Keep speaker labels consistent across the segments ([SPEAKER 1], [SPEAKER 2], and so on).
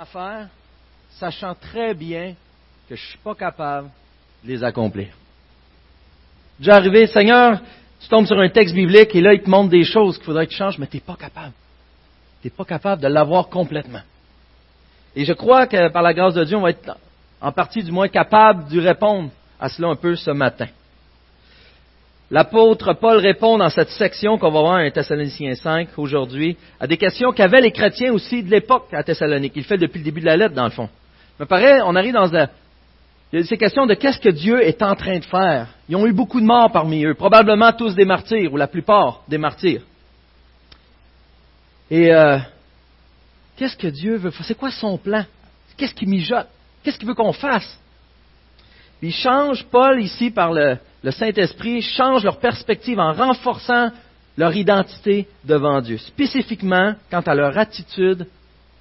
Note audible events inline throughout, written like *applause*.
[SPEAKER 1] à faire, sachant très bien que je ne suis pas capable de les accomplir. Déjà arrivé, Seigneur, tu tombes sur un texte biblique et là, il te montre des choses qu'il faudrait que tu changes, mais tu n'es pas capable. Tu n'es pas capable de l'avoir complètement. Et je crois que par la grâce de Dieu, on va être en partie du moins capable de répondre à cela un peu ce matin. L'apôtre Paul répond dans cette section qu'on va voir à Thessaloniciens 5 aujourd'hui à des questions qu'avaient les chrétiens aussi de l'époque à Thessalonique. Il fait depuis le début de la lettre, dans le fond. Mais pareil, on arrive dans ces questions de qu'est-ce que Dieu est en train de faire. Ils ont eu beaucoup de morts parmi eux, probablement tous des martyrs, ou la plupart des martyrs. Et euh, qu'est-ce que Dieu veut faire? C'est quoi son plan? Qu'est-ce qu'il mijote? Qu'est-ce qu'il veut qu'on fasse? Il change, Paul, ici, par le, le Saint-Esprit, change leur perspective en renforçant leur identité devant Dieu, spécifiquement quant à leur attitude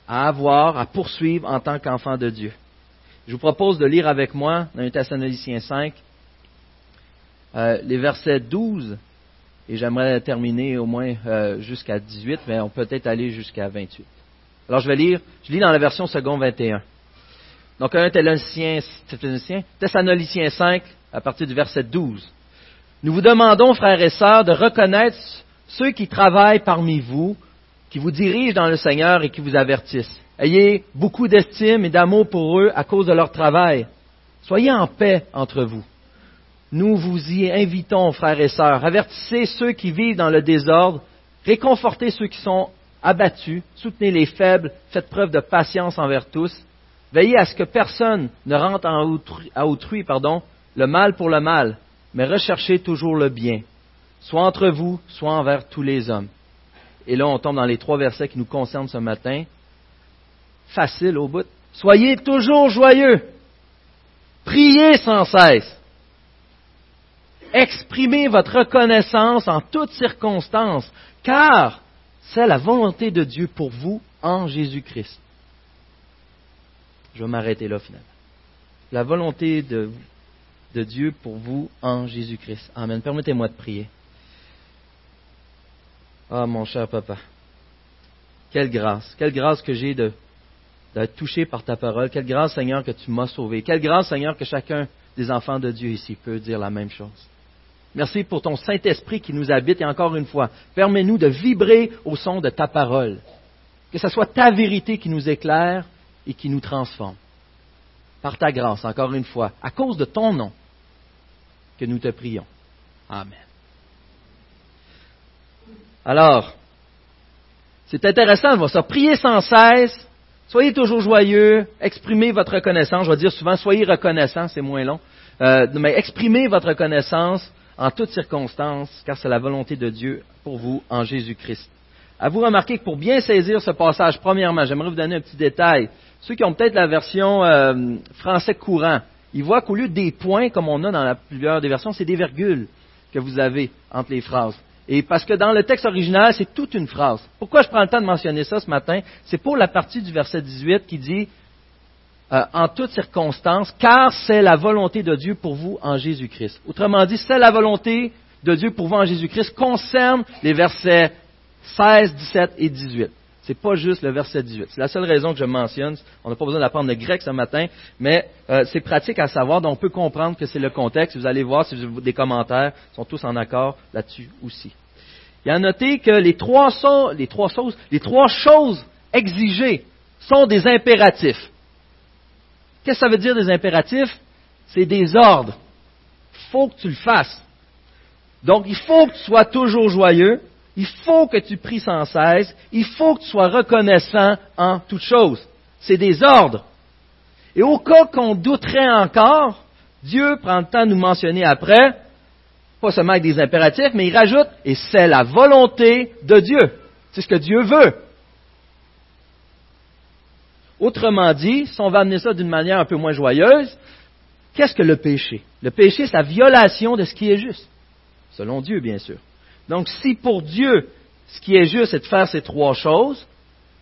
[SPEAKER 1] à avoir, à poursuivre en tant qu'enfant de Dieu. Je vous propose de lire avec moi dans 1 Thessaloniciens 5 euh, les versets 12, et j'aimerais terminer au moins euh, jusqu'à 18, mais on peut peut-être aller jusqu'à 28. Alors je vais lire, je lis dans la version second 21. Donc 1 Thessaloniciens, Thessaloniciens 5, à partir du verset 12. Nous vous demandons, frères et sœurs, de reconnaître ceux qui travaillent parmi vous, qui vous dirigent dans le Seigneur et qui vous avertissent. Ayez beaucoup d'estime et d'amour pour eux à cause de leur travail. Soyez en paix entre vous. Nous vous y invitons, frères et sœurs. Avertissez ceux qui vivent dans le désordre, réconfortez ceux qui sont abattus, soutenez les faibles, faites preuve de patience envers tous. Veillez à ce que personne ne rentre à autrui, pardon, le mal pour le mal, mais recherchez toujours le bien, soit entre vous, soit envers tous les hommes. Et là, on tombe dans les trois versets qui nous concernent ce matin. Facile au bout. Soyez toujours joyeux. Priez sans cesse. Exprimez votre reconnaissance en toutes circonstances, car c'est la volonté de Dieu pour vous en Jésus-Christ. Je vais m'arrêter là finalement. La volonté de de Dieu pour vous en Jésus-Christ. Amen. Permettez-moi de prier. Ah, mon cher papa, quelle grâce, quelle grâce que j'ai de, d'être touché par ta parole. Quelle grâce, Seigneur, que tu m'as sauvé. Quelle grâce, Seigneur, que chacun des enfants de Dieu ici peut dire la même chose. Merci pour ton Saint-Esprit qui nous habite et encore une fois, permets-nous de vibrer au son de ta parole. Que ce soit ta vérité qui nous éclaire et qui nous transforme. Par ta grâce, encore une fois, à cause de ton nom, que nous te prions. Amen. Alors, c'est intéressant de voir ça. Priez sans cesse, soyez toujours joyeux, exprimez votre reconnaissance. Je vais dire souvent, soyez reconnaissant, c'est moins long. Euh, mais exprimez votre reconnaissance en toutes circonstances, car c'est la volonté de Dieu pour vous en Jésus-Christ. À vous remarquer que pour bien saisir ce passage, premièrement, j'aimerais vous donner un petit détail. Ceux qui ont peut-être la version euh, français courant, il voit qu'au lieu des points, comme on a dans la plupart des versions, c'est des virgules que vous avez entre les phrases. Et parce que dans le texte original, c'est toute une phrase. Pourquoi je prends le temps de mentionner ça ce matin? C'est pour la partie du verset 18 qui dit euh, en toutes circonstances, car c'est la volonté de Dieu pour vous en Jésus-Christ. Autrement dit, c'est la volonté de Dieu pour vous en Jésus-Christ concerne les versets 16, 17 et 18. C'est pas juste le verset 18. C'est la seule raison que je mentionne. On n'a pas besoin d'apprendre le grec ce matin, mais euh, c'est pratique à savoir, donc on peut comprendre que c'est le contexte. Vous allez voir si vous avez des commentaires, sont tous en accord là-dessus aussi. Il y a à noter que les trois choses exigées sont des impératifs. Qu'est-ce que ça veut dire des impératifs? C'est des ordres. Il faut que tu le fasses. Donc, il faut que tu sois toujours joyeux, il faut que tu pries sans cesse. Il faut que tu sois reconnaissant en toutes choses. C'est des ordres. Et au cas qu'on douterait encore, Dieu prend le temps de nous mentionner après, pas seulement avec des impératifs, mais il rajoute, et c'est la volonté de Dieu. C'est ce que Dieu veut. Autrement dit, si on va amener ça d'une manière un peu moins joyeuse, qu'est-ce que le péché? Le péché, c'est la violation de ce qui est juste. Selon Dieu, bien sûr. Donc, si pour Dieu, ce qui est juste, c'est de faire ces trois choses,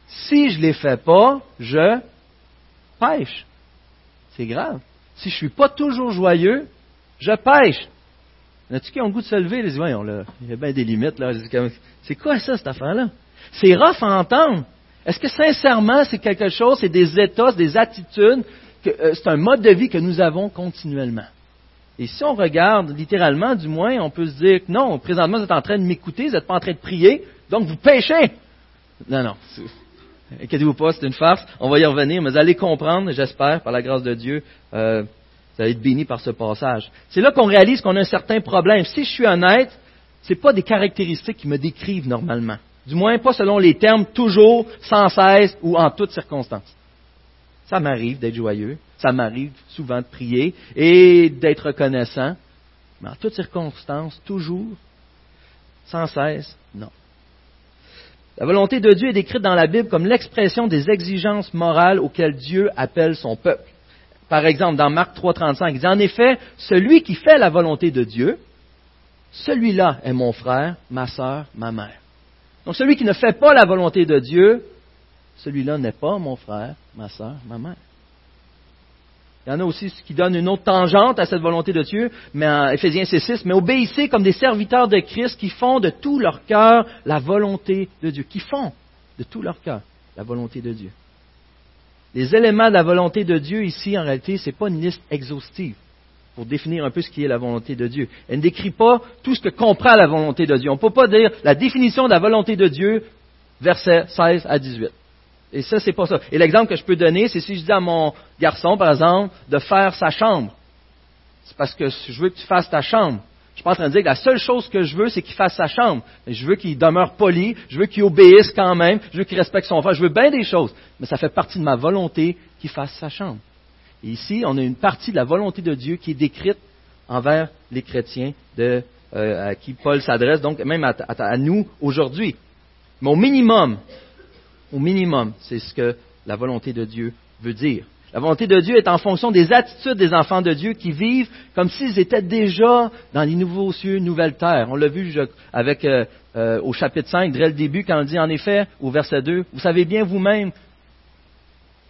[SPEAKER 1] si je ne les fais pas, je pêche. C'est grave. Si je ne suis pas toujours joyeux, je pêche. Y a-tu qui ont le goût de se lever? Les voyons, là, il y a bien des limites, là. C'est quoi ça, cette affaire-là? C'est rough à entendre. Est-ce que sincèrement c'est quelque chose, c'est des états, des attitudes, euh, c'est un mode de vie que nous avons continuellement? Et si on regarde littéralement, du moins, on peut se dire que non, présentement vous êtes en train de m'écouter, vous n'êtes pas en train de prier, donc vous péchez. Non, non. Inquiétez-vous pas, c'est une farce. On va y revenir, mais vous allez comprendre, j'espère, par la grâce de Dieu, euh, vous allez être bénis par ce passage. C'est là qu'on réalise qu'on a un certain problème. Si je suis honnête, ce pas des caractéristiques qui me décrivent normalement. Du moins, pas selon les termes toujours, sans cesse ou en toutes circonstances. Ça m'arrive d'être joyeux, ça m'arrive souvent de prier et d'être reconnaissant, mais en toutes circonstances, toujours, sans cesse, non. La volonté de Dieu est décrite dans la Bible comme l'expression des exigences morales auxquelles Dieu appelle son peuple. Par exemple, dans Marc 3.35, il dit en effet, celui qui fait la volonté de Dieu, celui-là est mon frère, ma sœur, ma mère. Donc celui qui ne fait pas la volonté de Dieu, celui-là n'est pas mon frère, ma sœur, ma mère. Il y en a aussi qui donnent une autre tangente à cette volonté de Dieu, mais en Éphésiens 6, mais obéissez comme des serviteurs de Christ qui font de tout leur cœur la volonté de Dieu, qui font de tout leur cœur la volonté de Dieu. Les éléments de la volonté de Dieu ici, en réalité, ce n'est pas une liste exhaustive pour définir un peu ce qui est la volonté de Dieu. Elle ne décrit pas tout ce que comprend la volonté de Dieu. On ne peut pas dire la définition de la volonté de Dieu, versets 16 à 18. Et ça, c'est pas ça. Et l'exemple que je peux donner, c'est si je dis à mon garçon, par exemple, de faire sa chambre. C'est parce que je veux que tu fasses ta chambre. Je suis pas en train de dire que la seule chose que je veux, c'est qu'il fasse sa chambre. Je veux qu'il demeure poli, je veux qu'il obéisse quand même, je veux qu'il respecte son frère, je veux bien des choses. Mais ça fait partie de ma volonté qu'il fasse sa chambre. Et ici, on a une partie de la volonté de Dieu qui est décrite envers les chrétiens euh, à qui Paul s'adresse, donc même à, nous aujourd'hui. Mais au minimum, au minimum, c'est ce que la volonté de Dieu veut dire. La volonté de Dieu est en fonction des attitudes des enfants de Dieu qui vivent comme s'ils étaient déjà dans les nouveaux cieux, nouvelles terres. On l'a vu euh, euh, au chapitre 5, dès le début, quand on dit en effet, au verset 2, vous savez bien vous-même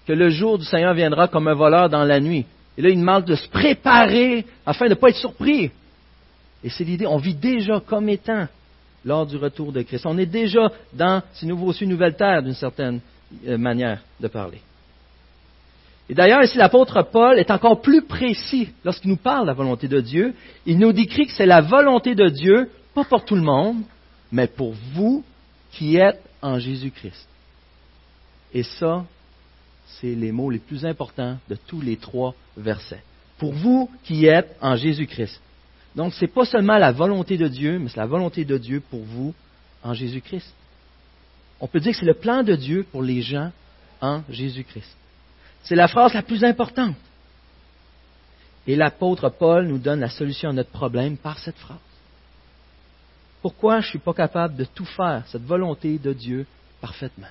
[SPEAKER 1] que le jour du Seigneur viendra comme un voleur dans la nuit. Et là, il demande de se préparer afin de ne pas être surpris. Et c'est l'idée, on vit déjà comme étant lors du retour de Christ. On est déjà dans ces nouveaux cieux, nouvelles terres, d'une certaine euh, manière de parler. Et d'ailleurs, ici, l'apôtre Paul est encore plus précis lorsqu'il nous parle de la volonté de Dieu. Il nous décrit que c'est la volonté de Dieu, pas pour tout le monde, mais pour vous qui êtes en Jésus-Christ. Et ça, c'est les mots les plus importants de tous les trois versets. Pour vous qui êtes en Jésus-Christ. Donc, ce n'est pas seulement la volonté de Dieu, mais c'est la volonté de Dieu pour vous en Jésus-Christ. On peut dire que c'est le plan de Dieu pour les gens en Jésus-Christ. C'est la phrase la plus importante. Et l'apôtre Paul nous donne la solution à notre problème par cette phrase. Pourquoi je ne suis pas capable de tout faire, cette volonté de Dieu, parfaitement?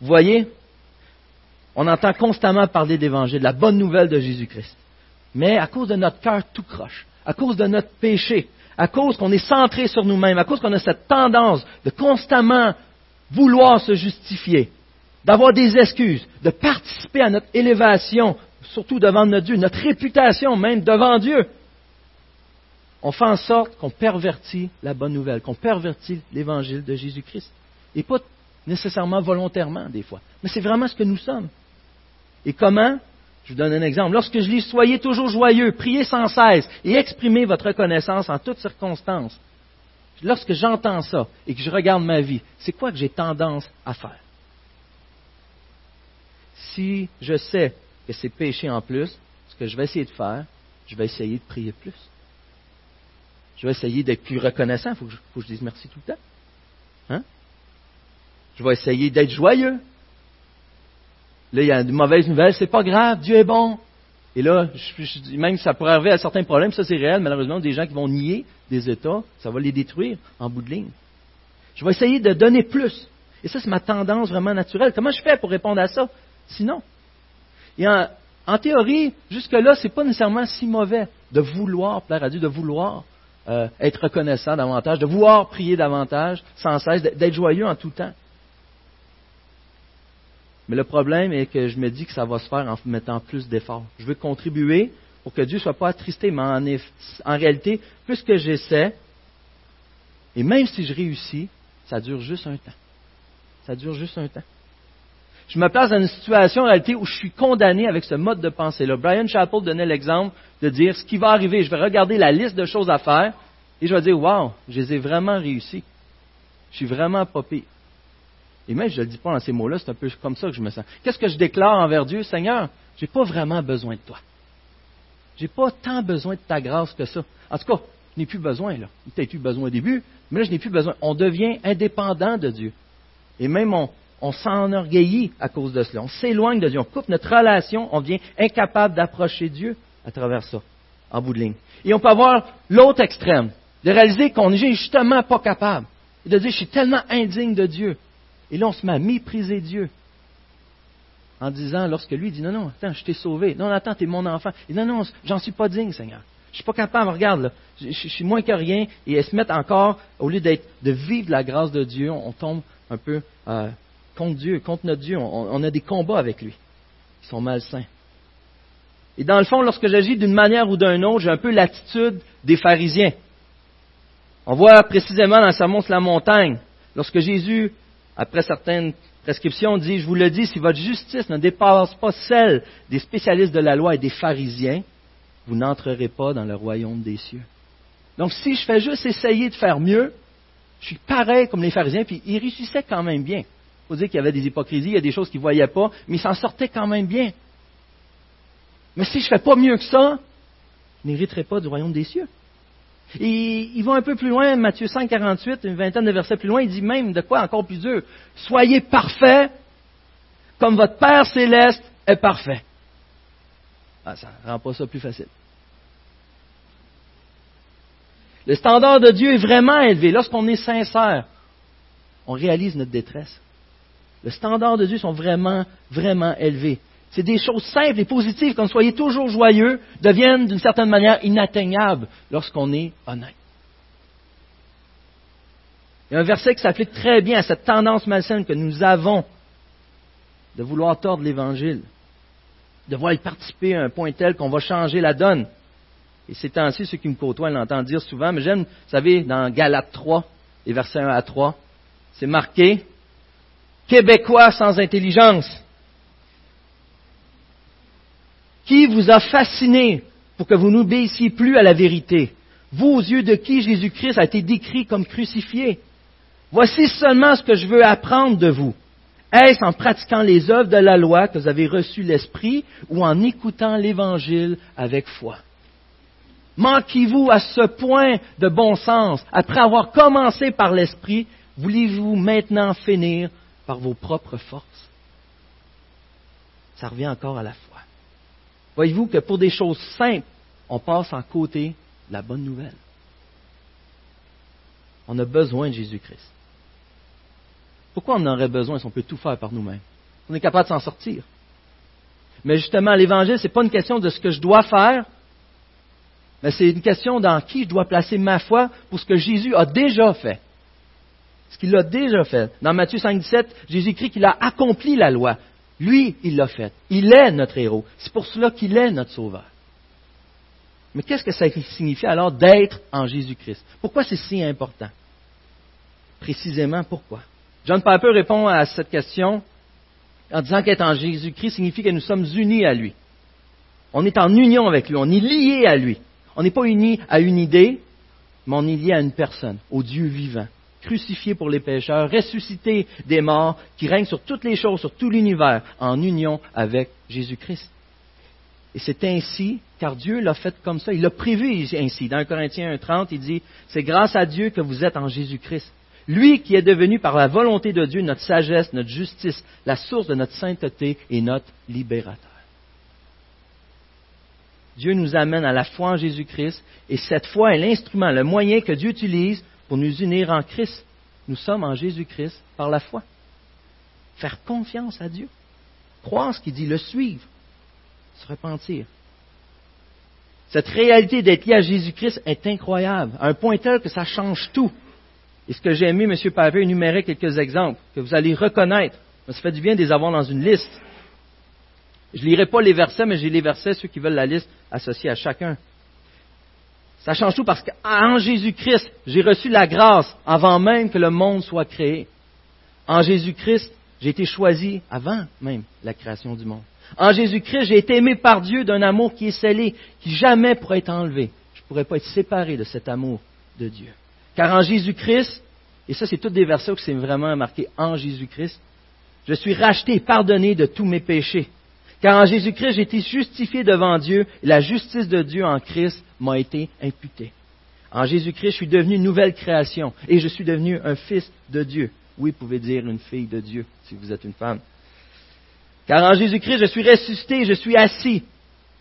[SPEAKER 1] Vous voyez, on entend constamment parler d'Évangile, de la bonne nouvelle de Jésus-Christ. Mais à cause de notre cœur tout croche, à cause de notre péché, à cause qu'on est centré sur nous-mêmes, à cause qu'on a cette tendance de constamment vouloir se justifier, d'avoir des excuses, de participer à notre élévation, surtout devant notre Dieu, notre réputation même devant Dieu, on fait en sorte qu'on pervertit la bonne nouvelle, qu'on pervertit l'évangile de Jésus-Christ. Et pas nécessairement volontairement des fois, mais c'est vraiment ce que nous sommes. Et comment? Je vous donne un exemple. Lorsque je lis Soyez toujours joyeux, priez sans cesse et exprimez votre reconnaissance en toutes circonstances, lorsque j'entends ça et que je regarde ma vie, c'est quoi que j'ai tendance à faire? Si je sais que c'est péché en plus, ce que je vais essayer de faire, je vais essayer de prier plus. Je vais essayer d'être plus reconnaissant. Il faut, que je dise merci tout le temps. Hein? Je vais essayer d'être joyeux. Là, il y a de mauvaises nouvelles, c'est pas grave, Dieu est bon. Et là, je, même ça pourrait arriver à certains problèmes, ça c'est réel, malheureusement, des gens qui vont nier des États, ça va les détruire en bout de ligne. Je vais essayer de donner plus. Et ça, c'est ma tendance vraiment naturelle. Comment je fais pour répondre à ça? Sinon. Et en, théorie, jusque-là, c'est pas nécessairement si mauvais de vouloir plaire à Dieu, de vouloir euh, être reconnaissant davantage, de vouloir prier davantage, sans cesse, d'être joyeux en tout temps. Mais le problème est que je me dis que ça va se faire en mettant plus d'efforts. Je veux contribuer pour que Dieu ne soit pas attristé, mais en, réalité, plus que j'essaie, et même si je réussis, ça dure juste un temps. Ça dure juste un temps. Je me place dans une situation en réalité où je suis condamné avec ce mode de pensée-là. Brian Chappell donnait l'exemple de dire ce qui va arriver. Je vais regarder la liste de choses à faire et je vais dire, wow, je les ai vraiment réussi. Je suis vraiment pas. Et même, je ne le dis pas dans ces mots-là, c'est un peu comme ça que je me sens. Qu'est-ce que je déclare envers Dieu? Seigneur, je n'ai pas vraiment besoin de toi. Je n'ai pas tant besoin de ta grâce que ça. En tout cas, je n'ai plus besoin, là. Peut-être eu besoin au début, mais là, je n'ai plus besoin. On devient indépendant de Dieu. Et même on, on s'enorgueillit à cause de cela. On s'éloigne de Dieu. On coupe notre relation. On devient incapable d'approcher Dieu à travers ça, en bout de ligne. Et on peut avoir l'autre extrême, de réaliser qu'on n'est justement pas capable. Et de dire, je suis tellement indigne de Dieu. Et là, on se met à mépriser Dieu. En disant, lorsque lui dit, non, non, attends, je t'ai sauvé. Non, attends, es mon enfant. Et non, non, j'en suis pas digne, Seigneur. Je suis pas capable, regarde, là, je, suis moins que rien. Et elles se mettent encore, au lieu d'être, de vivre la grâce de Dieu, on, tombe un peu euh, contre Dieu, contre notre Dieu. On, a des combats avec lui. Ils sont malsains. Et dans le fond, lorsque j'agis d'une manière ou d'une autre, j'ai un peu l'attitude des pharisiens. On voit précisément dans sa montre la montagne, lorsque Jésus, après certaines prescriptions, dit, je vous le dis, si votre justice ne dépasse pas celle des spécialistes de la loi et des pharisiens, vous n'entrerez pas dans le royaume des cieux. Donc si je fais juste essayer de faire mieux, je suis pareil comme les pharisiens, puis ils réussissaient quand même bien. Il faut dire qu'il y avait des hypocrisies, il y a des choses qu'ils ne voyaient pas, mais ils s'en sortaient quand même bien. Mais si je ne fais pas mieux que ça, je n'hériterai pas du royaume des cieux. Et il va un peu plus loin, Matthieu 5, 48, une vingtaine de versets plus loin, il dit même de quoi encore plus dur. Soyez parfaits comme votre Père céleste est parfait. Ah, ça ne rend pas ça plus facile. Le standard de Dieu est vraiment élevé. Lorsqu'on est sincère, on réalise notre détresse. Le standard de Dieu sont vraiment, vraiment élevés. C'est des choses simples et positives, comme soyez toujours joyeux, deviennent d'une certaine manière inatteignables lorsqu'on est honnête. Il y a un verset qui s'applique très bien à cette tendance malsaine que nous avons de vouloir tordre l'Évangile, de vouloir y participer à un point tel qu'on va changer la donne. Et c'est ainsi, ceux qui me côtoient l'entendent dire souvent, mais j'aime, vous savez, dans Galates 3, les versets 1 à 3, c'est marqué Québécois sans intelligence. Qui vous a fasciné pour que vous n'obéissiez plus à la vérité? Vous, aux yeux de qui Jésus-Christ a été décrit comme crucifié? Voici seulement ce que je veux apprendre de vous. Est-ce en pratiquant les œuvres de la loi que vous avez reçu l'Esprit ou en écoutant l'Évangile avec foi? Manquez-vous à ce point de bon sens? Après avoir commencé par l'Esprit, voulez-vous maintenant finir par vos propres forces? Ça revient encore à la foi. Voyez-vous que pour des choses simples, on passe en côté la bonne nouvelle. On a besoin de Jésus-Christ. Pourquoi on en aurait besoin si on peut tout faire par nous-mêmes? On est capable de s'en sortir. Mais justement, l'Évangile, ce n'est pas une question de ce que je dois faire, mais c'est une question dans qui je dois placer ma foi pour ce que Jésus a déjà fait. Ce qu'il a déjà fait. Dans Matthieu 5, 17, Jésus écrit qu'il a accompli la loi. Lui, il l'a fait. Il est notre héros. C'est pour cela qu'il est notre sauveur. Mais qu'est-ce que ça signifie alors d'être en Jésus-Christ? Pourquoi c'est si important? Précisément pourquoi? John Piper répond à cette question en disant qu'être en Jésus-Christ signifie que nous sommes unis à lui. On est en union avec lui, on est lié à lui. On n'est pas unis à une idée, mais on est lié à une personne, au Dieu vivant crucifié pour les pécheurs, ressuscité des morts, qui règne sur toutes les choses, sur tout l'univers, en union avec Jésus-Christ. Et c'est ainsi, car Dieu l'a fait comme ça, il l'a prévu ainsi. Dans 1 Corinthiens 1.30, il dit, c'est grâce à Dieu que vous êtes en Jésus-Christ. Lui qui est devenu par la volonté de Dieu notre sagesse, notre justice, la source de notre sainteté et notre libérateur. Dieu nous amène à la foi en Jésus-Christ et cette foi est l'instrument, le moyen que Dieu utilise pour nous unir en Christ. Nous sommes en Jésus-Christ par la foi. Faire confiance à Dieu. Croire ce qu'il dit, le suivre, se repentir. Cette réalité d'être lié à Jésus-Christ est incroyable, à un point tel que ça change tout. Et ce que j'ai aimé, M. Pavé énumérer quelques exemples que vous allez reconnaître. Ça fait du bien de les avoir dans une liste. Je ne lirai pas les versets, mais j'ai les versets, ceux qui veulent la liste associée à chacun. Ça change tout parce qu'en Jésus-Christ, j'ai reçu la grâce avant même que le monde soit créé. En Jésus-Christ, j'ai été choisi avant même la création du monde. En Jésus-Christ, j'ai été aimé par Dieu d'un amour qui est scellé, qui jamais pourrait être enlevé. Je ne pourrais pas être séparé de cet amour de Dieu. Car en Jésus-Christ, et ça c'est tous des versets où c'est vraiment marqué en Jésus-Christ, je suis racheté, pardonné de tous mes péchés. Car en Jésus-Christ, j'ai été justifié devant Dieu et la justice de Dieu en Christ m'a été imputée. En Jésus-Christ, je suis devenu une nouvelle création et je suis devenu un fils de Dieu. Oui, vous pouvez dire une fille de Dieu si vous êtes une femme. Car en Jésus-Christ, je suis ressuscité, je suis assis.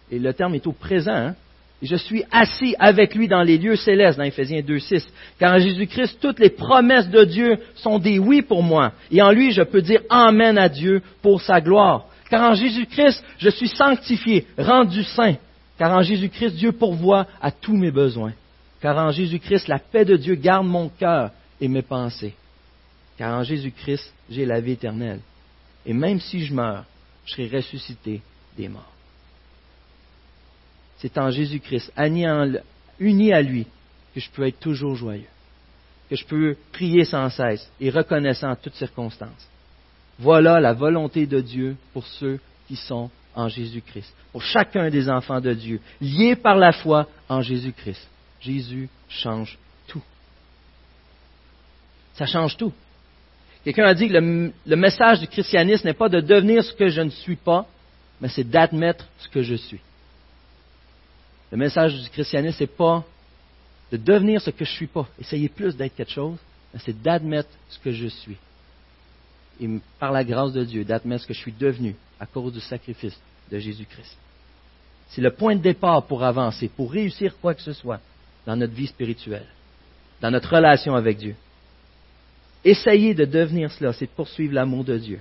[SPEAKER 1] Et le terme est au présent. Hein? Je suis assis avec lui dans les lieux célestes, dans Éphésiens 2.6. Car en Jésus-Christ, toutes les promesses de Dieu sont des oui pour moi. Et en lui, je peux dire Amen à Dieu pour sa gloire. Car en Jésus-Christ, je suis sanctifié, rendu saint. Car en Jésus-Christ, Dieu pourvoit à tous mes besoins. Car en Jésus-Christ, la paix de Dieu garde mon cœur et mes pensées. Car en Jésus-Christ, j'ai la vie éternelle. Et même si je meurs, je serai ressuscité des morts. C'est en Jésus-Christ, uni à lui, que je peux être toujours joyeux, que je peux prier sans cesse et reconnaissant en toutes circonstances. Voilà la volonté de Dieu pour ceux qui sont en Jésus-Christ, pour chacun des enfants de Dieu, liés par la foi en Jésus-Christ. Jésus change tout. Ça change tout. Quelqu'un a dit que le, message du christianisme n'est pas de devenir ce que je ne suis pas, mais c'est d'admettre ce que je suis. Le message du christianisme, n'est pas de devenir ce que je ne suis pas, essayer plus d'être quelque chose, mais c'est d'admettre ce que je suis. Et par la grâce de Dieu, d'admettre ce que je suis devenu à cause du sacrifice de Jésus-Christ. C'est le point de départ pour avancer, pour réussir quoi que ce soit dans notre vie spirituelle, dans notre relation avec Dieu. Essayer de devenir cela, c'est de poursuivre l'amour de Dieu.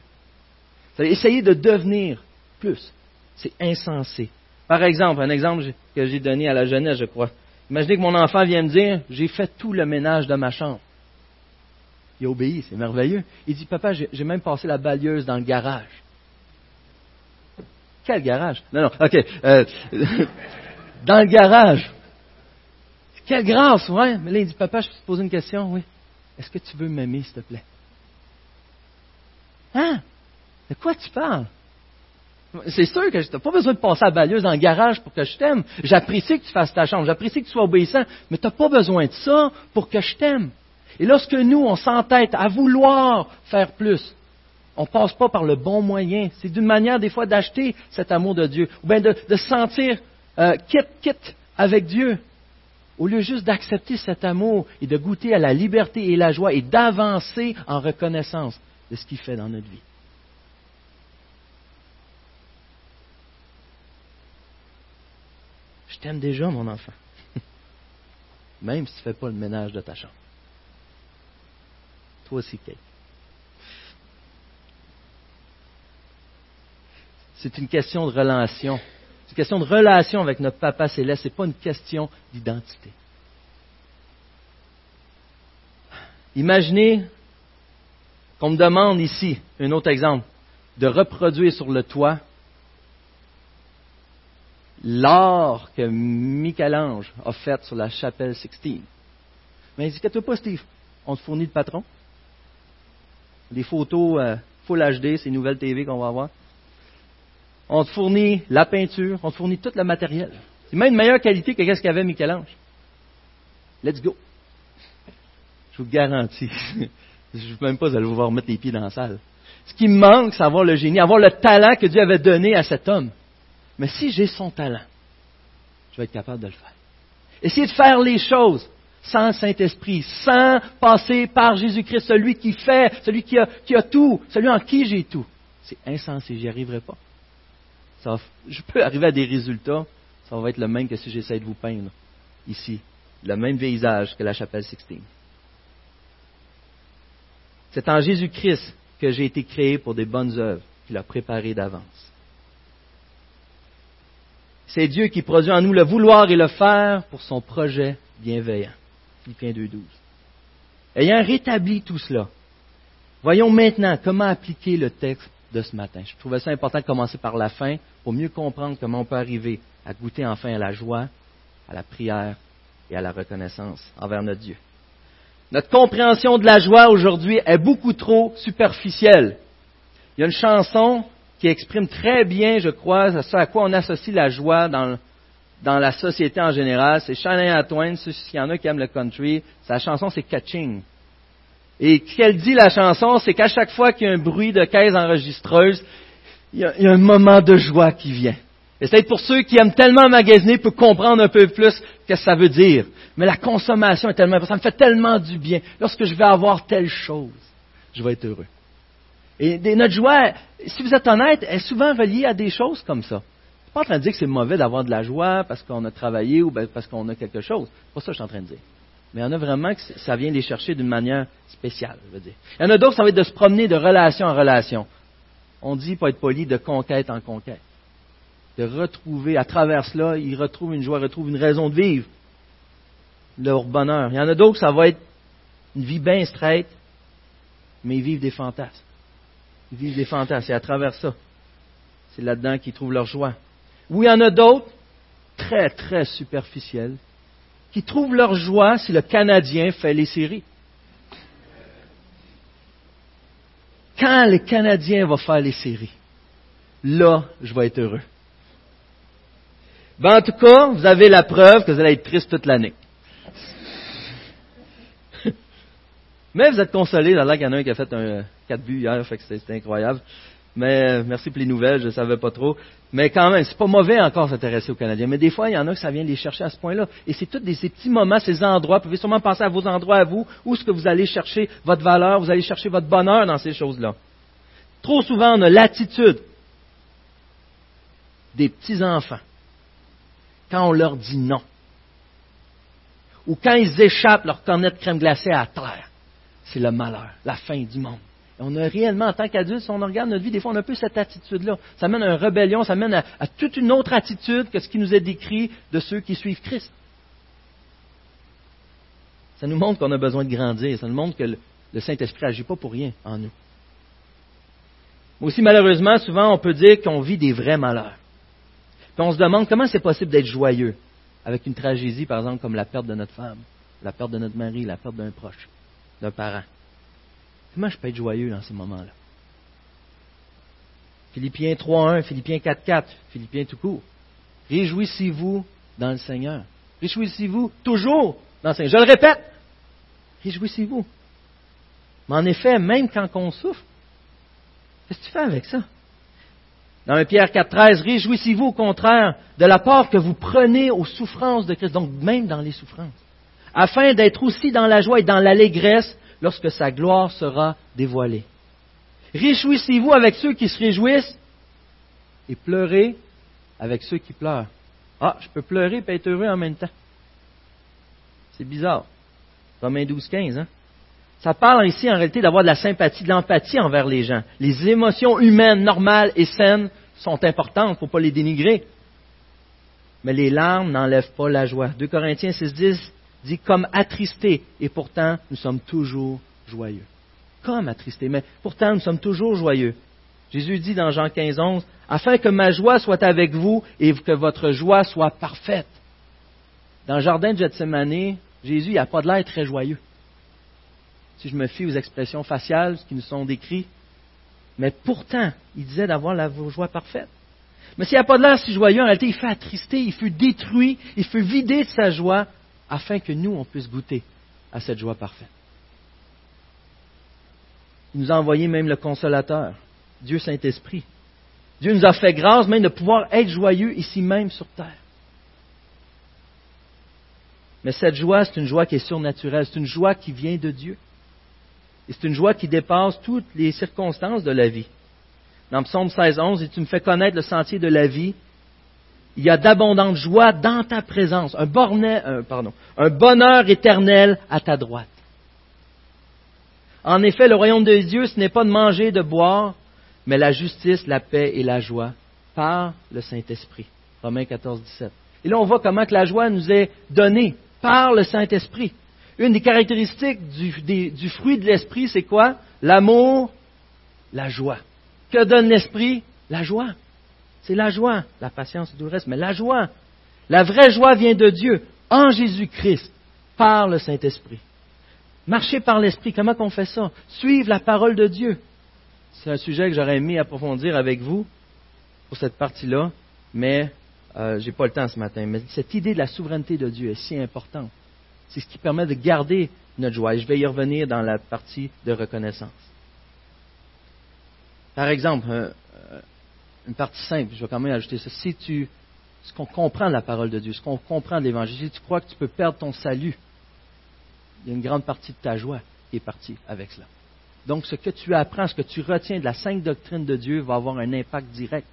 [SPEAKER 1] Essayer de devenir plus, c'est insensé. Par exemple, un exemple que j'ai donné à la jeunesse, je crois. Imaginez que mon enfant vient me dire, j'ai fait tout le ménage de ma chambre. Il obéit, c'est merveilleux. Il dit, papa, j'ai même passé la balieuse dans le garage. Quel garage? Non, non, ok. Euh, *laughs* dans le garage. Quelle grâce, ouais. Mais là, il dit, papa, je peux te poser une question? Oui. Est-ce que tu veux m'aimer, s'il te plaît? Hein? De quoi tu parles? C'est sûr que tu n'as pas besoin de passer à balieuse dans le garage pour que je t'aime. J'apprécie que tu fasses ta chambre, j'apprécie que tu sois obéissant, mais tu n'as pas besoin de ça pour que je t'aime. Et lorsque nous, on s'entête à vouloir faire plus, on ne passe pas par le bon moyen. C'est d'une manière, des fois, d'acheter cet amour de Dieu, ou bien de, se sentir euh, quitte, quitte avec Dieu au lieu juste d'accepter cet amour et de goûter à la liberté et la joie et d'avancer en reconnaissance de ce qu'il fait dans notre vie. Je t'aime déjà, mon enfant, *laughs* même si tu ne fais pas le ménage de ta chambre. Toi. C'est une question de relation. C'est une question de relation avec notre Papa céleste, ce n'est pas une question d'identité. Imaginez qu'on me demande ici, un autre exemple, de reproduire sur le toit l'art que Michel-Ange a fait sur la chapelle Sixtine. Mais inquiète pas, Steve, on te fournit le patron. Les photos euh, Full HD, ces nouvelles TV qu'on va avoir on te fournit la peinture, on te fournit tout le matériel. C'est même de meilleure qualité que ce qu'avait Michel-Ange. Let's go. Je vous garantis. *laughs* Je ne sais même pas, vous allez voir mettre les pieds dans la salle. Ce qui me manque, c'est avoir le génie, avoir le talent que Dieu avait donné à cet homme. Mais si j'ai son talent, je vais être capable de le faire. Essayez de faire les choses sans Saint-Esprit, sans passer par Jésus-Christ, celui qui fait, celui qui a, tout, celui en qui j'ai tout. C'est insensé, j'y arriverai pas je peux arriver à des résultats, ça va être le même que si j'essaie de vous peindre ici, le même visage que la chapelle Sixtine. C'est en Jésus-Christ que j'ai été créé pour des bonnes œuvres qu'il a préparées d'avance. C'est Dieu qui produit en nous le vouloir et le faire pour son projet bienveillant. Philippiens 2.12. Ayant rétabli tout cela, voyons maintenant comment appliquer le texte de ce matin. Je trouvais ça important de commencer par la fin pour mieux comprendre comment on peut arriver à goûter enfin à la joie, à la prière et à la reconnaissance envers notre Dieu. Notre compréhension de la joie aujourd'hui est beaucoup trop superficielle. Il y a une chanson qui exprime très bien, je crois, ce à quoi on associe la joie dans, dans la société en général. C'est Shania Twain, s'il y en a qui aiment le country, sa chanson c'est Catching. Et ce qu'elle dit la chanson, c'est qu'à chaque fois qu'il y a un bruit de caisse enregistreuse, il y, a, un moment de joie qui vient. Et c'est pour ceux qui aiment tellement magasiner pour comprendre un peu plus ce que ça veut dire. Mais la consommation est tellement, ça me fait tellement du bien. Lorsque je vais avoir telle chose, je vais être heureux. Et notre joie, si vous êtes honnête, est souvent reliée à des choses comme ça. Suis pas en train de dire que c'est mauvais d'avoir de la joie parce qu'on a travaillé ou ben, parce qu'on a quelque chose. Pas ça que je suis en train de dire. Mais il y en a vraiment que ça vient les chercher d'une manière spéciale, je veux dire. Il y en a d'autres, ça va être de se promener de relation en relation. On dit, pas être poli, de conquête en conquête. De retrouver, à travers cela, ils retrouvent une joie, retrouvent une raison de vivre. Leur bonheur. Il y en a d'autres, ça va être une vie bien straight, mais ils vivent des fantasmes. Ils vivent des fantasmes. C'est à travers ça. C'est là-dedans qu'ils trouvent leur joie. Ou il y en a d'autres, très, très superficiels, qui trouvent leur joie si le Canadien fait les séries. Quand le Canadien va faire les séries, là, je vais être heureux. Ben, en tout cas, vous avez la preuve que vous allez être triste toute l'année. *laughs* Mais vous êtes consolé, là, qu'il y en a un qui a fait un 4 buts hier, fait que c'était incroyable. Mais euh, merci pour les nouvelles, je ne savais pas trop. Mais quand même, c'est pas mauvais encore s'intéresser aux Canadiens. Mais des fois, il y en a que ça vient les chercher à ce point-là. Et c'est tous ces petits moments, ces endroits. Vous pouvez sûrement penser à vos endroits à vous, où est-ce que vous allez chercher votre valeur, vous allez chercher votre bonheur dans ces choses-là. Trop souvent, on a l'attitude des petits-enfants quand on leur dit non. Ou quand ils échappent leur cornet de crème glacée à terre. C'est le malheur, la fin du monde on a réellement, en tant qu'adulte, si on regarde notre vie, des fois, on a un peu cette attitude-là. Ça mène à une rébellion, ça mène à, toute une autre attitude que ce qui nous est décrit de ceux qui suivent Christ. Ça nous montre qu'on a besoin de grandir. Ça nous montre que le, Saint-Esprit n'agit pas pour rien en nous. Aussi, malheureusement, souvent, on peut dire qu'on vit des vrais malheurs. Puis on se demande comment c'est possible d'être joyeux avec une tragédie, par exemple, comme la perte de notre femme, la perte de notre mari, la perte d'un proche, d'un parent. Comment je peux être joyeux dans ces moments-là? Philippiens 3.1, Philippiens 4.4, Philippiens tout court. Réjouissez-vous dans le Seigneur. Réjouissez-vous toujours dans le Seigneur. Je le répète, réjouissez-vous. Mais en effet, même quand on souffre, qu'est-ce que tu fais avec ça? Dans 1 Pierre 4.13, réjouissez-vous au contraire de la part que vous prenez aux souffrances de Christ, donc même dans les souffrances, afin d'être aussi dans la joie et dans l'allégresse lorsque sa gloire sera dévoilée. Réjouissez-vous avec ceux qui se réjouissent et pleurez avec ceux qui pleurent. Ah, je peux pleurer et être heureux en même temps. C'est bizarre. Romains 12, 15, hein? Ça parle ici en réalité d'avoir de la sympathie, de l'empathie envers les gens. Les émotions humaines normales et saines sont importantes, il ne faut pas les dénigrer. Mais les larmes n'enlèvent pas la joie. 2 Corinthiens 6, 10 dit comme attristé, et pourtant nous sommes toujours joyeux. Comme attristé, mais pourtant nous sommes toujours joyeux. Jésus dit dans Jean 15, 11, afin que ma joie soit avec vous et que votre joie soit parfaite. Dans le jardin de Gethsemane, Jésus n'a pas de l'air très joyeux. Si je me fie aux expressions faciales qui nous sont décrites, mais pourtant, il disait d'avoir la joie parfaite. Mais s'il n'a pas de l'air si joyeux, en réalité, il fait attrister, il fut détruit, il fut vidé de sa joie afin que nous, on puisse goûter à cette joie parfaite. Il nous a envoyé même le consolateur, Dieu Saint-Esprit. Dieu nous a fait grâce même de pouvoir être joyeux ici même sur terre. Mais cette joie, c'est une joie qui est surnaturelle, c'est une joie qui vient de Dieu. Et c'est une joie qui dépasse toutes les circonstances de la vie. Dans Psaume 16, 11, et tu me fais connaître le sentier de la vie, il y a d'abondantes joies dans ta présence, un, un bonheur éternel à ta droite. En effet, le royaume de Dieu, ce n'est pas de manger et de boire, mais la justice, la paix et la joie par le Saint-Esprit. Romains 14, 17. Et là, on voit comment que la joie nous est donnée par le Saint-Esprit. Une des caractéristiques du fruit de l'Esprit, c'est quoi? L'amour, la joie. Que donne l'Esprit? La joie. C'est la joie, la patience et tout le reste, mais la joie. La vraie joie vient de Dieu, en Jésus-Christ, par le Saint-Esprit. Marcher par l'Esprit, comment qu'on fait ça? Suivre la parole de Dieu. C'est un sujet que j'aurais aimé approfondir avec vous pour cette partie-là, mais euh, je n'ai pas le temps ce matin. Mais cette idée de la souveraineté de Dieu est si importante. C'est ce qui permet de garder notre joie. Je vais y revenir dans la partie de reconnaissance. Par exemple, euh, une partie simple, je vais quand même ajouter ça. Si tu, ce qu'on comprend de la parole de Dieu, ce qu'on comprend de l'Évangile, si tu crois que tu peux perdre ton salut, il y a une grande partie de ta joie qui est partie avec cela. Donc, ce que tu apprends, ce que tu retiens de la sainte doctrine de Dieu va avoir un impact direct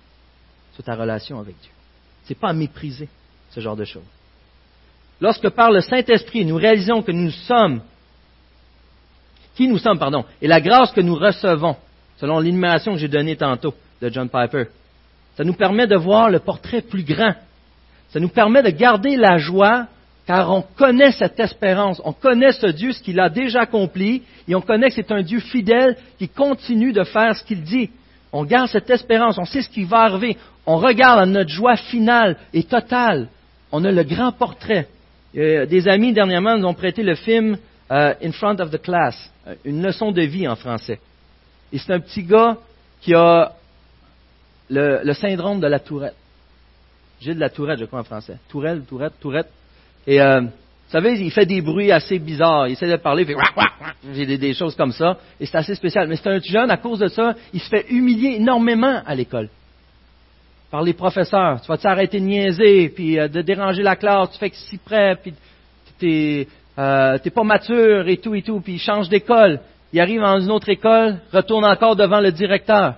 [SPEAKER 1] sur ta relation avec Dieu. Ce n'est pas à mépriser, ce genre de choses. Lorsque par le Saint-Esprit, nous réalisons que nous sommes, qui nous sommes, pardon, et la grâce que nous recevons, selon l'énumération que j'ai donnée tantôt de John Piper, ça nous permet de voir le portrait plus grand. Ça nous permet de garder la joie car on connaît cette espérance, on connaît ce Dieu, ce qu'il a déjà accompli, et on connaît que c'est un Dieu fidèle qui continue de faire ce qu'il dit. On garde cette espérance, on sait ce qui va arriver, on regarde notre joie finale et totale. On a le grand portrait. Euh, des amis dernièrement nous ont prêté le film euh, In Front of the Class, euh, une leçon de vie en français. Et c'est un petit gars qui a le, le syndrome de la tourette. J'ai de la tourette, je crois en français. Tourelle, tourette, tourette. Et euh, vous savez, il fait des bruits assez bizarres. Il essaie de parler, il fait j'ai des, des, choses comme ça. Et c'est assez spécial. Mais c'est un jeune, à cause de ça, il se fait humilier énormément à l'école. Par les professeurs. Tu vas t'arrêter de niaiser, puis euh, de déranger la classe, tu fais que si près, puis t'es euh, pas mature et tout et tout, puis il change d'école. Il arrive dans une autre école, retourne encore devant le directeur.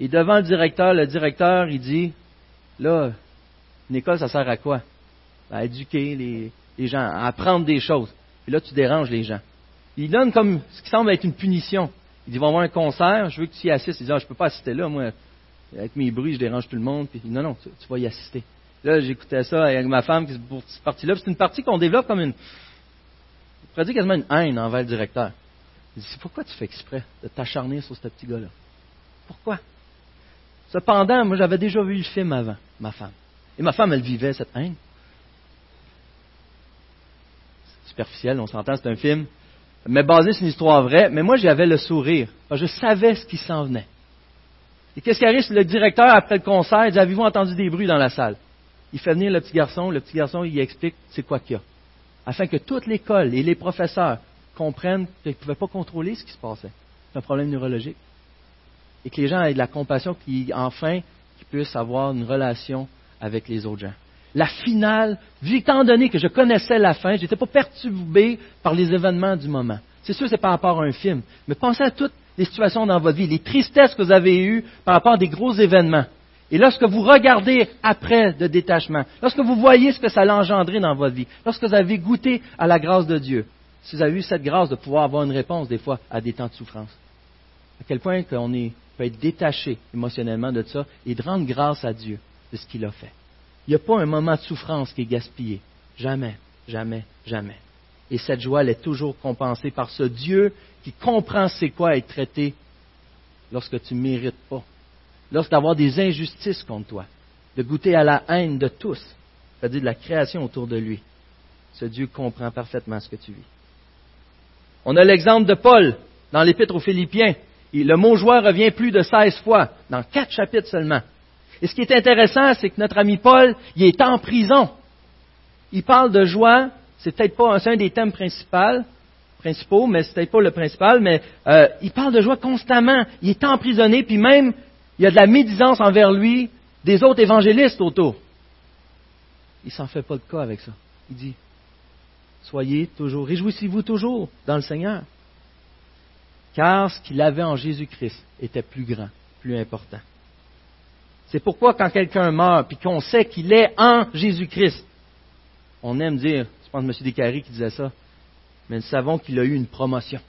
[SPEAKER 1] Et devant le directeur, le directeur, il dit, là, une école, ça sert à quoi? à éduquer les, gens, à apprendre des choses. Puis là, tu déranges les gens. Il donne comme ce qui semble être une punition. Il dit, va avoir un concert, je veux que tu y assistes. Il dit, ah, je ne peux pas assister là, moi. Avec mes bruits, je dérange tout le monde. Puis non, non, tu, vas y assister. Là, j'écoutais ça avec ma femme, pour cette partie-là. C'est une partie qu'on développe comme une, on pourrait dire quasiment une haine envers le directeur. Il dit, pourquoi tu fais exprès de t'acharner sur ce petit gars-là? Pourquoi? Cependant, moi, j'avais déjà vu le film avant, ma femme. Et ma femme, elle vivait cette haine. superficiel, on s'entend, c'est un film, mais basé sur une histoire vraie. Mais moi, j'avais le sourire. Je savais ce qui s'en venait. Et qu'est-ce qui arrive? Le directeur, après le concert, il dit Avez-vous entendu des bruits dans la salle? Il fait venir le petit garçon. Le petit garçon, il explique c'est quoi qu'il y a. Afin que toute l'école et les professeurs comprennent qu'ils ne pouvaient pas contrôler ce qui se passait. C'est un problème neurologique. Et que les gens aient de la compassion, qu'ils, enfin, puissent avoir une relation avec les autres gens la finale, étant donné que je connaissais la fin, je n'étais pas perturbé par les événements du moment. C'est sûr, c'est par rapport à un film, mais pensez à toutes les situations dans votre vie, les tristesses que vous avez eues par rapport à des gros événements. Et lorsque vous regardez après de détachement, lorsque vous voyez ce que ça a engendré dans votre vie, lorsque vous avez goûté à la grâce de Dieu, si vous avez eu cette grâce de pouvoir avoir une réponse des fois à des temps de souffrance, à quel point qu'on être détaché émotionnellement de ça et de rendre grâce à Dieu de ce qu'il a fait. Il n'y a pas un moment de souffrance qui est gaspillé. Jamais, jamais, jamais. Et cette joie, elle est toujours compensée par ce Dieu qui comprend c'est quoi être traité lorsque tu ne mérites pas. Lorsque d'avoir des injustices contre toi. De goûter à la haine de tous. C'est-à-dire de la création autour de lui. Ce Dieu comprend parfaitement ce que tu vis. On a l'exemple de Paul dans l'Épître aux Philippiens. Le mot joie revient plus de 16 fois, dans quatre chapitres seulement. Et ce qui est intéressant, c'est que notre ami Paul, il est en prison. Il parle de joie, c'est peut-être pas un des thèmes principaux, principaux, mais c'est peut-être pas le principal, mais euh, il parle de joie constamment. Il est emprisonné, puis même il y a de la médisance envers lui des autres évangélistes autour. Il s'en fait pas de cas avec ça. Il dit Soyez toujours, réjouissez-vous toujours dans le Seigneur. Car ce qu'il avait en Jésus-Christ était plus grand, plus important. C'est pourquoi quand quelqu'un meurt, puis qu'on sait qu'il est en Jésus-Christ, on aime dire, je pense que M. Descaries qui disait ça, mais nous savons qu'il a eu une promotion.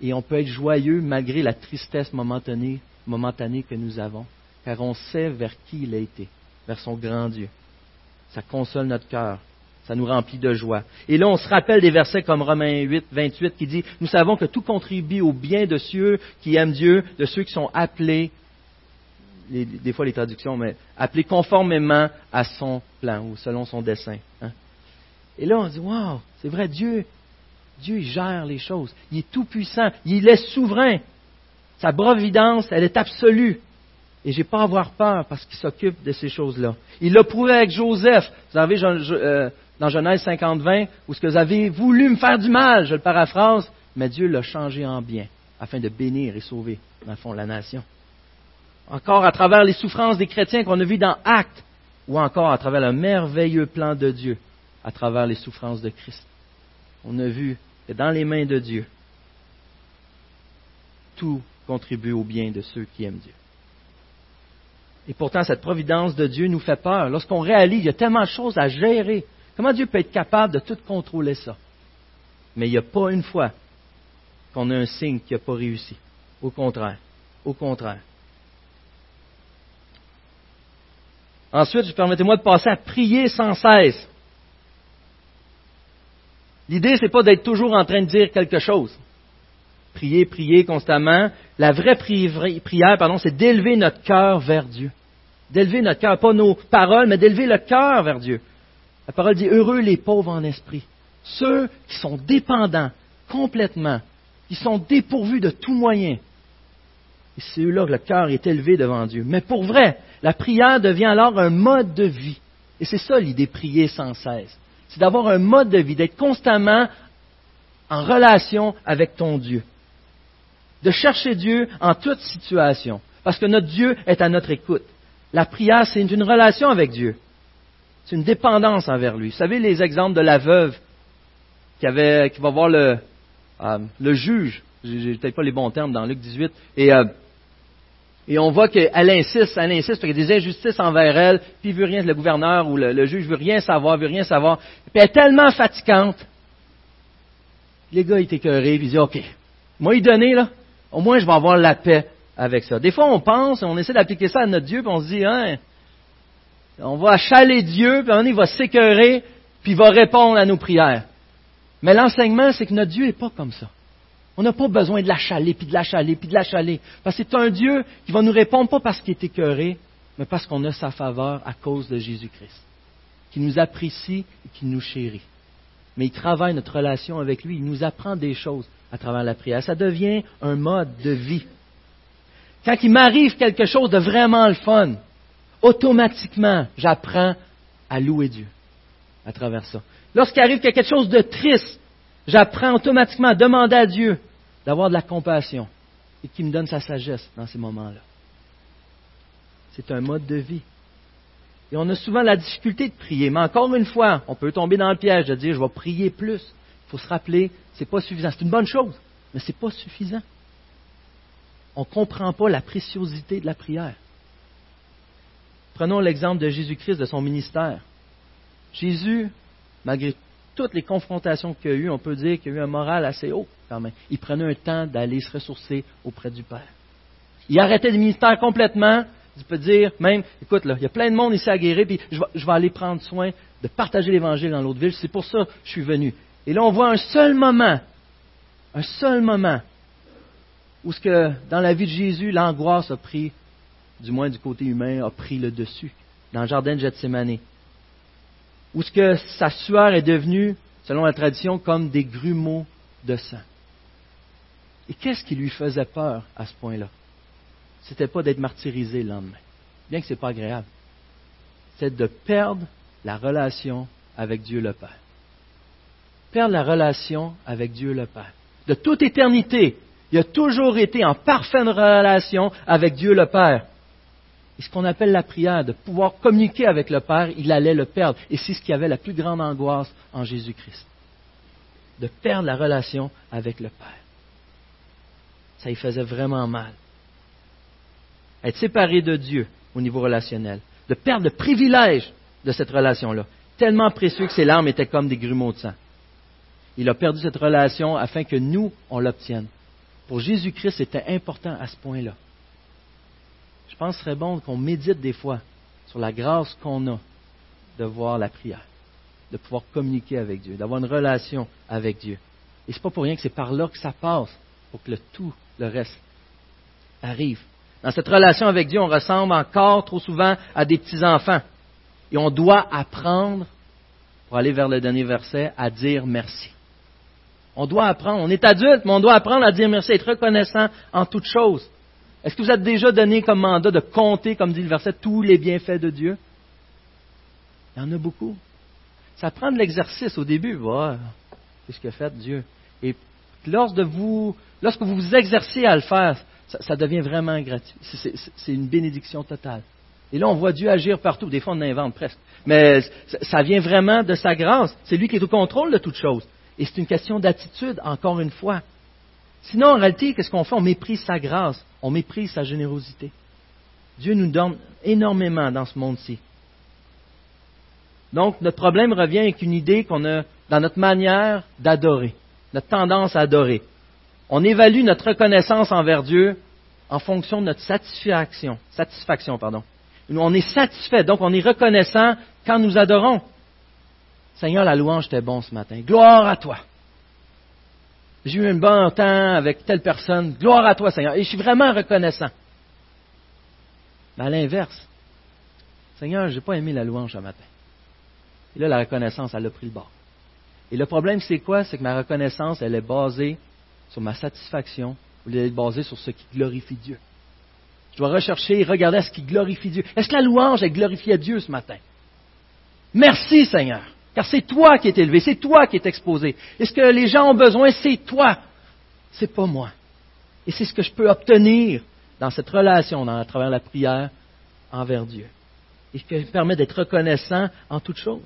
[SPEAKER 1] Et on peut être joyeux malgré la tristesse momentanée, momentanée que nous avons, car on sait vers qui il a été, vers son grand Dieu. Ça console notre cœur, ça nous remplit de joie. Et là, on se rappelle des versets comme Romains 8, 28 qui dit, nous savons que tout contribue au bien de ceux qui aiment Dieu, de ceux qui sont appelés des fois les traductions, mais appelé conformément à son plan ou selon son dessein. Hein. Et là, on dit, wow, c'est vrai, Dieu, Dieu il gère les choses. Il est tout puissant. Il est souverain. Sa providence, elle est absolue. Et j'ai pas à avoir peur parce qu'il s'occupe de ces choses-là. Il l'a prouvé avec Joseph. Vous savez, euh, dans Genèse 50-20, où ce que vous avez voulu me faire du mal, je le paraphrase, mais Dieu l'a changé en bien, afin de bénir et sauver, dans le fond, la nation. Encore à travers les souffrances des chrétiens qu'on a vues dans Actes, ou encore à travers le merveilleux plan de Dieu, à travers les souffrances de Christ. On a vu que dans les mains de Dieu, tout contribue au bien de ceux qui aiment Dieu. Et pourtant, cette providence de Dieu nous fait peur. Lorsqu'on réalise, il y a tellement de choses à gérer. Comment Dieu peut être capable de tout contrôler ça? Mais il n'y a pas une fois qu'on a un signe qui n'a pas réussi. Au contraire. Au contraire. Ensuite, permettez-moi de passer à prier sans cesse. L'idée, n'est pas d'être toujours en train de dire quelque chose. Prier, prier constamment. La vraie prière, pardon, c'est d'élever notre cœur vers Dieu. D'élever notre cœur, pas nos paroles, mais d'élever le cœur vers Dieu. La parole dit heureux les pauvres en esprit. Ceux qui sont dépendants complètement, qui sont dépourvus de tout moyen. Et c'est eux-là que le cœur est élevé devant Dieu. Mais pour vrai, la prière devient alors un mode de vie. Et c'est ça l'idée, prier sans cesse. C'est d'avoir un mode de vie, d'être constamment en relation avec ton Dieu. De chercher Dieu en toute situation. Parce que notre Dieu est à notre écoute. La prière, c'est une relation avec Dieu. C'est une dépendance envers lui. Vous savez les exemples de la veuve qui, avait, qui va voir le, euh, le juge. Peut-être pas les bons termes dans Luc 18. Et, euh, et on voit qu'elle insiste, elle insiste, qu'il y a des injustices envers elle, puis il veut rien, le gouverneur ou le, le, juge veut rien savoir, veut rien savoir. Puis elle est tellement fatigante. Les gars, ils étaient puis ils disent, OK, moi, il donner, là, au moins, je vais avoir la paix avec ça. Des fois, on pense, on essaie d'appliquer ça à notre Dieu, puis on se dit, hein, on va achaler Dieu, puis un il va s'écœurer, puis il va répondre à nos prières. Mais l'enseignement, c'est que notre Dieu n'est pas comme ça. On n'a pas besoin de l'achaler, puis de l'achaler, puis de l'achaler. Parce que c'est un Dieu qui va nous répondre pas parce qu'il est écœuré, mais parce qu'on a sa faveur à cause de Jésus-Christ. Qui nous apprécie et qui nous chérit. Mais il travaille notre relation avec lui. Il nous apprend des choses à travers la prière. Ça devient un mode de vie. Quand il m'arrive quelque chose de vraiment le fun, automatiquement, j'apprends à louer Dieu à travers ça. Lorsqu'il arrive quelque chose de triste, j'apprends automatiquement à demander à Dieu d'avoir de la compassion et qu'il me donne sa sagesse dans ces moments-là. C'est un mode de vie. Et on a souvent la difficulté de prier, mais encore une fois, on peut tomber dans le piège de dire je vais prier plus. Il faut se rappeler, ce n'est pas suffisant. C'est une bonne chose, mais ce n'est pas suffisant. On ne comprend pas la préciosité de la prière. Prenons l'exemple de Jésus-Christ, de son ministère. Jésus, malgré toutes les confrontations qu'il a eues, on peut dire qu'il a eu un moral assez haut quand même. Il prenait un temps d'aller se ressourcer auprès du Père. Il arrêtait le ministère complètement. Il peut dire même, écoute, il y a plein de monde ici à guérir, puis je vais, je vais aller prendre soin de partager l'Évangile dans l'autre ville. C'est pour ça que je suis venu. Et là, on voit un seul moment, un seul moment, où ce que dans la vie de Jésus, l'angoisse a pris du moins du côté humain, a pris le dessus dans le jardin de Gethsemane. Où ce que sa sueur est devenue, selon la tradition, comme des grumeaux de sang. Et qu'est-ce qui lui faisait peur à ce point-là? C'était pas d'être martyrisé le lendemain, bien que ce n'est pas agréable. C'est de perdre la relation avec Dieu le Père. Perdre la relation avec Dieu le Père. De toute éternité, il a toujours été en parfaite relation avec Dieu le Père. Et ce qu'on appelle la prière, de pouvoir communiquer avec le Père, il allait le perdre. Et c'est ce qui avait la plus grande angoisse en Jésus-Christ. De perdre la relation avec le Père. Ça lui faisait vraiment mal. Être séparé de Dieu au niveau relationnel. De perdre le privilège de cette relation-là. Tellement précieux que ses larmes étaient comme des grumeaux de sang. Il a perdu cette relation afin que nous, on l'obtienne. Pour Jésus-Christ, c'était important à ce point-là je pense que ce serait bon qu'on médite des fois sur la grâce qu'on a de voir la prière, de pouvoir communiquer avec Dieu, d'avoir une relation avec Dieu. Et ce n'est pas pour rien que c'est par là que ça passe, pour que le tout, le reste, arrive. Dans cette relation avec Dieu, on ressemble encore trop souvent à des petits-enfants. Et on doit apprendre, pour aller vers le dernier verset, à dire merci. On doit apprendre. On est adulte, mais on doit apprendre à dire merci, être reconnaissant en toutes choses. Est-ce que vous êtes déjà donné comme mandat de compter, comme dit le verset, tous les bienfaits de Dieu? Il y en a beaucoup. Ça prend de l'exercice au début. Voilà. Qu'est-ce que fait Dieu? Et lorsque vous, lorsque vous vous exercez à le faire, ça, devient vraiment gratuit. C'est une bénédiction totale. Et là, on voit Dieu agir partout. Des fois, on invente presque. Mais ça vient vraiment de sa grâce. C'est lui qui est au contrôle de toutes choses. Et c'est une question d'attitude, encore une fois. Sinon, en réalité, qu'est-ce qu'on fait? On méprise sa grâce, on méprise sa générosité. Dieu nous donne énormément dans ce monde-ci. Donc, notre problème revient avec une idée qu'on a dans notre manière d'adorer, notre tendance à adorer. On évalue notre reconnaissance envers Dieu en fonction de notre satisfaction. Satisfaction, pardon. On est satisfait, donc on est reconnaissant quand nous adorons. Seigneur, la louange était bon ce matin. Gloire à toi. J'ai eu un bon temps avec telle personne. Gloire à toi, Seigneur. Et je suis vraiment reconnaissant. Mais à l'inverse, Seigneur, je n'ai pas aimé la louange ce matin. Et là, la reconnaissance, elle a pris le bord. Et le problème, c'est quoi? C'est que ma reconnaissance, elle est basée sur ma satisfaction, ou elle est basée sur ce qui glorifie Dieu. Je dois rechercher et regarder ce qui glorifie Dieu. Est-ce que la louange, elle glorifie à Dieu ce matin? Merci, Seigneur. Car c'est toi qui es élevé, c'est toi qui es exposé. Et ce que les gens ont besoin, c'est toi. C'est pas moi. Et c'est ce que je peux obtenir dans cette relation, à travers la prière envers Dieu. Et ce qui me permet d'être reconnaissant en toutes choses.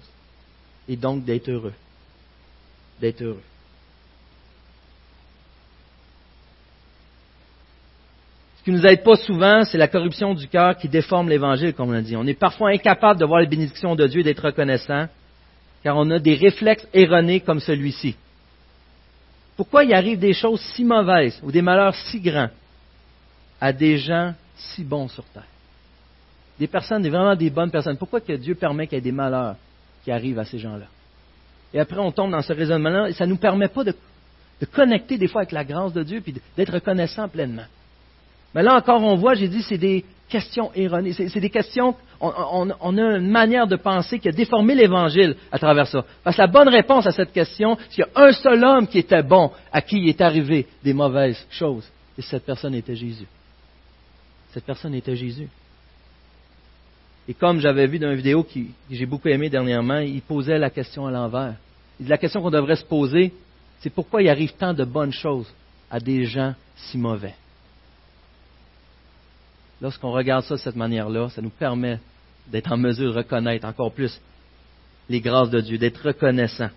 [SPEAKER 1] Et donc d'être heureux. D'être heureux. Ce qui nous aide pas souvent, c'est la corruption du cœur qui déforme l'Évangile, comme on l'a dit. On est parfois incapable de voir les bénédictions de Dieu et d'être reconnaissant car on a des réflexes erronés comme celui-ci. Pourquoi il arrive des choses si mauvaises ou des malheurs si grands à des gens si bons sur terre? Des personnes, vraiment des bonnes personnes. Pourquoi que Dieu permet qu'il y ait des malheurs qui arrivent à ces gens-là? Et après, on tombe dans ce raisonnement-là et ça ne nous permet pas de, connecter des fois avec la grâce de Dieu et d'être reconnaissant pleinement. Mais là encore, on voit, j'ai dit, c'est des questions erronées. C'est des questions, on, a une manière de penser qui a déformé l'Évangile à travers ça. Parce que la bonne réponse à cette question, c'est qu'il y a un seul homme qui était bon, à qui il est arrivé des mauvaises choses. Et cette personne était Jésus. Cette personne était Jésus. Et comme j'avais vu dans une vidéo que j'ai beaucoup aimé dernièrement, il posait la question à l'envers. La question qu'on devrait se poser, c'est pourquoi il arrive tant de bonnes choses à des gens si mauvais? Lorsqu'on regarde ça de cette manière-là, ça nous permet d'être en mesure de reconnaître encore plus les grâces de Dieu, d'être reconnaissant.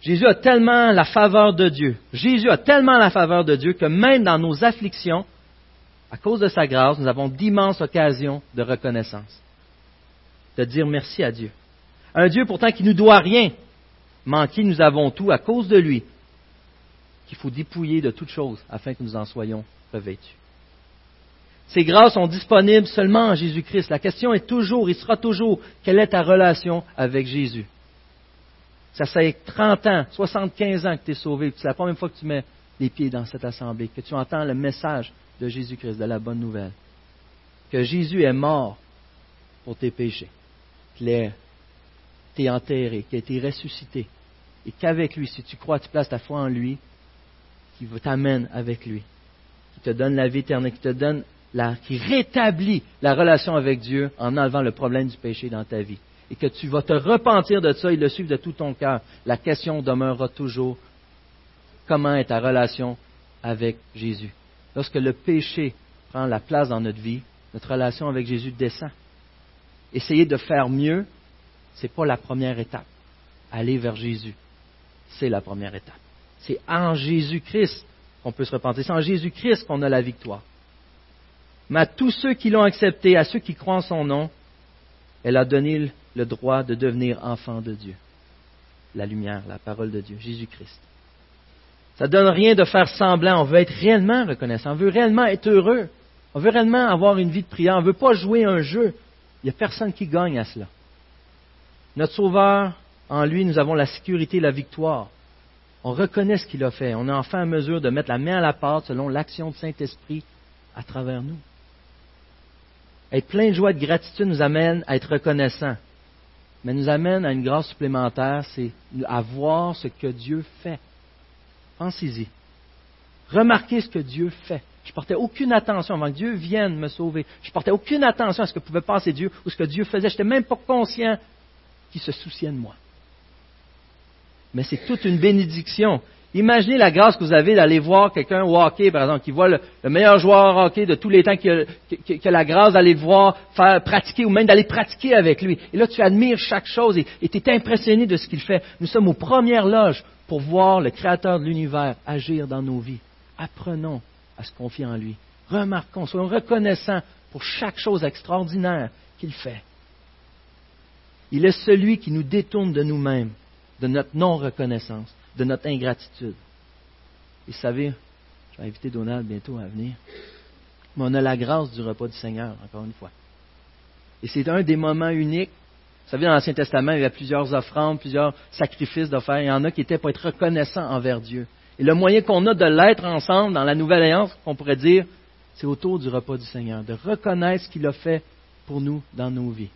[SPEAKER 1] Jésus a tellement la faveur de Dieu, Jésus a tellement la faveur de Dieu que même dans nos afflictions, à cause de sa grâce, nous avons d'immenses occasions de reconnaissance, de dire merci à Dieu. Un Dieu pourtant qui ne nous doit rien, mais en qui nous avons tout à cause de lui, qu'il faut dépouiller de toutes choses afin que nous en soyons revêtus. Ces grâces sont disponibles seulement en Jésus-Christ. La question est toujours, il sera toujours, quelle est ta relation avec Jésus? Ça fait 30 ans, 75 ans que tu es sauvé, c'est la première fois que tu mets les pieds dans cette assemblée, que tu entends le message de Jésus-Christ, de la bonne nouvelle. Que Jésus est mort pour tes péchés, qu'il est enterré, qu'il a été ressuscité, et qu'avec lui, si tu crois, tu places ta foi en lui, qui t'amène avec lui, qui te donne la vie éternelle, qui te donne qui rétablit la relation avec Dieu en enlevant le problème du péché dans ta vie. Et que tu vas te repentir de ça et le suivre de tout ton cœur. La question demeurera toujours comment est ta relation avec Jésus? Lorsque le péché prend la place dans notre vie, notre relation avec Jésus descend. Essayer de faire mieux, ce n'est pas la première étape. Aller vers Jésus, c'est la première étape. C'est en Jésus-Christ qu'on peut se repentir. C'est en Jésus-Christ qu'on a la victoire mais à tous ceux qui l'ont accepté, à ceux qui croient en son nom, elle a donné le droit de devenir enfant de Dieu. La lumière, la parole de Dieu, Jésus-Christ. Ça ne donne rien de faire semblant. On veut être réellement reconnaissant. On veut réellement être heureux. On veut réellement avoir une vie de prière. On ne veut pas jouer un jeu. Il n'y a personne qui gagne à cela. Notre Sauveur, en lui, nous avons la sécurité et la victoire. On reconnaît ce qu'il a fait. On est enfin en mesure de mettre la main à la pâte selon l'action du Saint-Esprit à travers nous. Être plein de joie et de gratitude nous amène à être reconnaissant. mais nous amène à une grâce supplémentaire, c'est à voir ce que Dieu fait. Pensez-y. Remarquez ce que Dieu fait. Je portais aucune attention avant que Dieu vienne me sauver. Je portais aucune attention à ce que pouvait passer Dieu ou ce que Dieu faisait. Je n'étais même pas conscient qu'il se souciait de moi. Mais c'est toute une bénédiction. Imaginez la grâce que vous avez d'aller voir quelqu'un au hockey, par exemple, qui voit le, meilleur joueur hockey de tous les temps, qui a, la grâce d'aller le voir faire pratiquer ou même d'aller pratiquer avec lui. Et là, tu admires chaque chose et tu es impressionné de ce qu'il fait. Nous sommes aux premières loges pour voir le Créateur de l'univers agir dans nos vies. Apprenons à se confier en lui. Remarquons, soyons reconnaissants pour chaque chose extraordinaire qu'il fait. Il est celui qui nous détourne de nous-mêmes, de notre non-reconnaissance de notre ingratitude. Et vous savez, je vais inviter Donald bientôt à venir, mais on a la grâce du repas du Seigneur, encore une fois. Et c'est un des moments uniques. Vous savez, dans l'Ancien Testament, il y a plusieurs offrandes, plusieurs sacrifices d'offrir. Il y en a qui étaient pour être reconnaissants envers Dieu. Et le moyen qu'on a de l'être ensemble dans la Nouvelle Alliance, qu'on pourrait dire, c'est autour du repas du Seigneur, de reconnaître ce qu'il a fait pour nous dans nos vies.